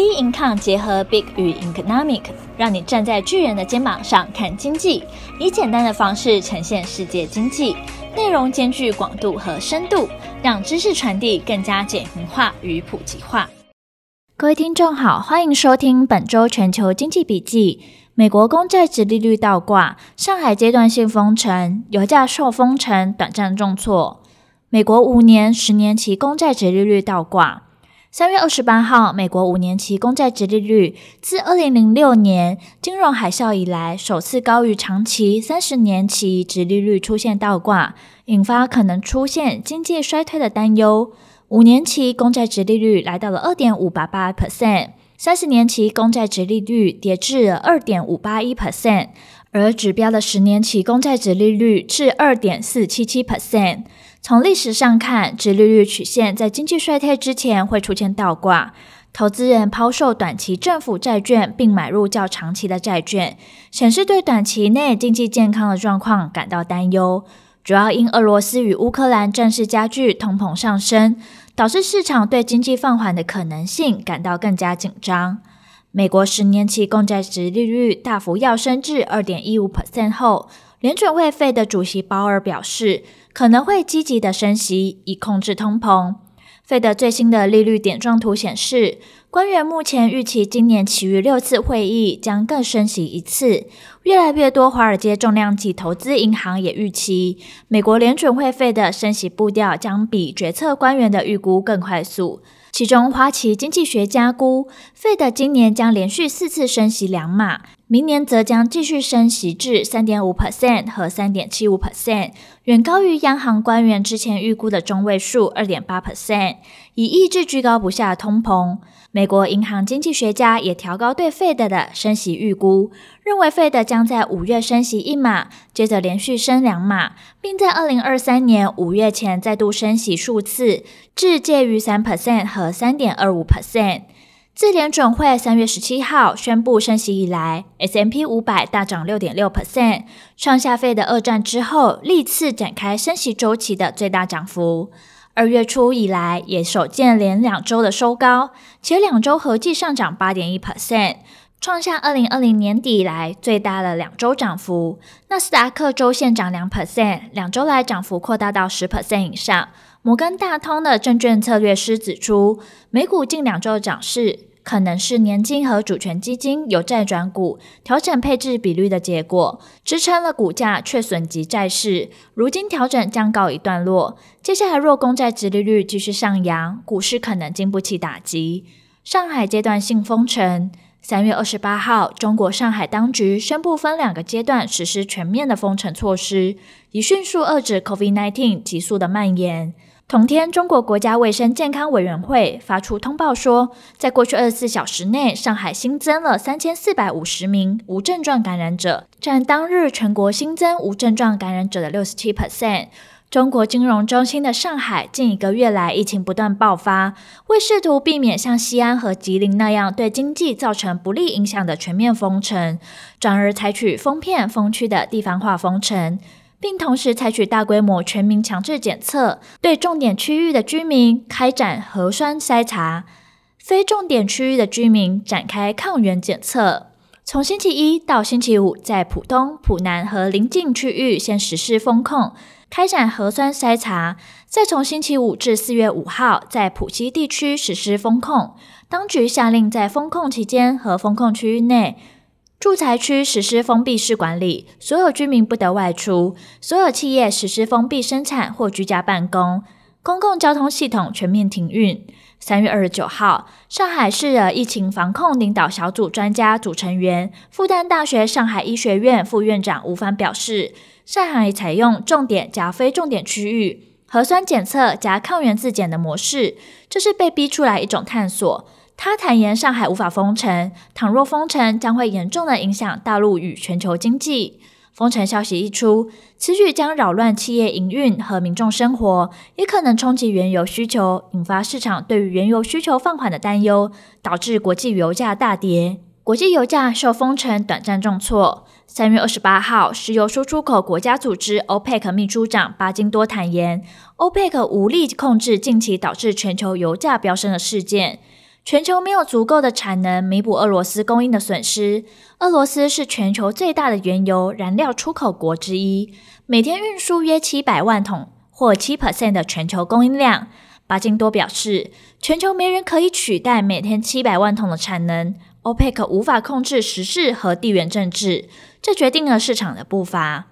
B Income 结合 Big 与 Economic，让你站在巨人的肩膀上看经济，以简单的方式呈现世界经济，内容兼具广度和深度，让知识传递更加简明化与普及化。各位听众好，欢迎收听本周全球经济笔记。美国公债殖利率倒挂，上海阶段性封城，油价受封城短暂重挫。美国五年、十年期公债殖利率倒挂。三月二十八号，美国五年期公债殖利率自二零零六年金融海啸以来首次高于长期三十年期殖利率出现倒挂，引发可能出现经济衰退的担忧。五年期公债殖利率来到了二点五八八 percent，三十年期公债殖利率跌至二点五八一 percent，而指标的十年期公债殖利率至二点四七七 percent。从历史上看，殖利率曲线在经济衰退之前会出现倒挂，投资人抛售短期政府债券，并买入较长期的债券，显示对短期内经济健康的状况感到担忧。主要因俄罗斯与乌克兰战事加剧，通膨上升，导致市场对经济放缓的可能性感到更加紧张。美国十年期公债殖利率大幅跃升至二点一五 percent 后，联准会费的主席鲍尔表示，可能会积极的升息以控制通膨。费德最新的利率点状图显示，官员目前预期今年其余六次会议将更升息一次。越来越多华尔街重量级投资银行也预期，美国联准会费的升息步调将比决策官员的预估更快速。其中，花旗经济学家估，费德今年将连续四次升息两码，明年则将继续升息至三点五 percent 和三点七五 percent，远高于央行官员之前预估的中位数二点八 percent，以抑制居高不下的通膨。美国银行经济学家也调高对费德的升息预估，认为费德将在五月升息一码，接着连续升两码，并在二零二三年五月前再度升息数次，至介于三 percent 和三点二五 percent。自联准会三月十七号宣布升息以来，S M P 五百大涨六点六 percent，创下费的二战之后历次展开升息周期的最大涨幅。二月初以来，也首见连两周的收高，且两周合计上涨八点一 percent，创下二零二零年底以来最大的两周涨幅。纳斯达克周线涨两 percent，两周来涨幅扩大到十 percent 以上。摩根大通的证券策略师指出，美股近两周的涨势。可能是年金和主权基金由债转股调整配置比率的结果，支撑了股价却损及债市。如今调整将告一段落，接下来若公债殖利率继续上扬，股市可能经不起打击。上海阶段性封城，三月二十八号，中国上海当局宣布分两个阶段实施全面的封城措施，以迅速遏制 COVID-19 急速的蔓延。同天，中国国家卫生健康委员会发出通报说，在过去二十四小时内，上海新增了三千四百五十名无症状感染者，占当日全国新增无症状感染者的六十七 percent。中国金融中心的上海近一个月来疫情不断爆发，为试图避免像西安和吉林那样对经济造成不利影响的全面封城，转而采取封片封区的地方化封城。并同时采取大规模全民强制检测，对重点区域的居民开展核酸筛查，非重点区域的居民展开抗原检测。从星期一到星期五，在浦东、浦南和邻近区域先实施封控，开展核酸筛查；再从星期五至四月五号，在浦西地区实施封控。当局下令在封控期间和封控区域内。住宅区实施封闭式管理，所有居民不得外出；所有企业实施封闭生产或居家办公；公共交通系统全面停运。三月二十九号，上海市的疫情防控领导小组专家组成员、复旦大学上海医学院副院长吴帆表示，上海采用重点加非重点区域核酸检测加抗原自检的模式，这是被逼出来一种探索。他坦言，上海无法封城，倘若封城，将会严重的影响大陆与全球经济。封城消息一出，此举将扰乱企业营运和民众生活，也可能冲击原油需求，引发市场对于原油需求放缓的担忧，导致国际油价大跌。国际油价受封城短暂重挫。三月二十八号，石油输出口国家组织 OPEC 秘书长巴金多坦言，OPEC 无力控制近期导致全球油价飙升的事件。全球没有足够的产能弥补俄罗斯供应的损失。俄罗斯是全球最大的原油燃料出口国之一，每天运输约七百万桶，或七 percent 的全球供应量。巴金多表示，全球没人可以取代每天七百万桶的产能。OPEC 无法控制时事和地缘政治，这决定了市场的步伐。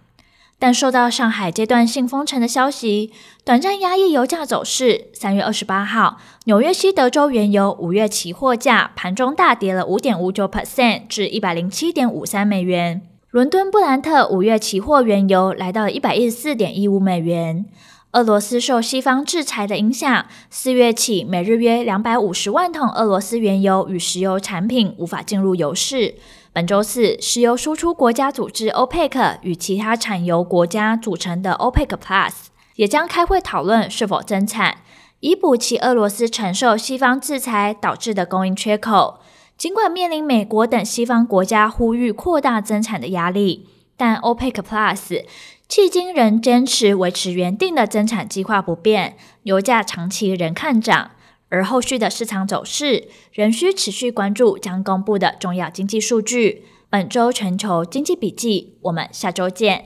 但受到上海阶段性封城的消息，短暂压抑油价走势。三月二十八号，纽约西德州原油五月期货价盘中大跌了五点五九 percent 至一百零七点五三美元。伦敦布兰特五月期货原油来到了一百一十四点一五美元。俄罗斯受西方制裁的影响，四月起每日约两百五十万桶俄罗斯原油与石油产品无法进入油市。本周四，石油输出国家组织 OPEC 与其他产油国家组成的 OPEC Plus 也将开会讨论是否增产，以补齐俄罗斯承受西方制裁导致的供应缺口。尽管面临美国等西方国家呼吁扩大增产的压力，但 OPEC Plus 迄今仍坚持维持原定的增产计划不变，油价长期仍看涨。而后续的市场走势仍需持续关注将公布的重要经济数据。本周全球经济笔记，我们下周见。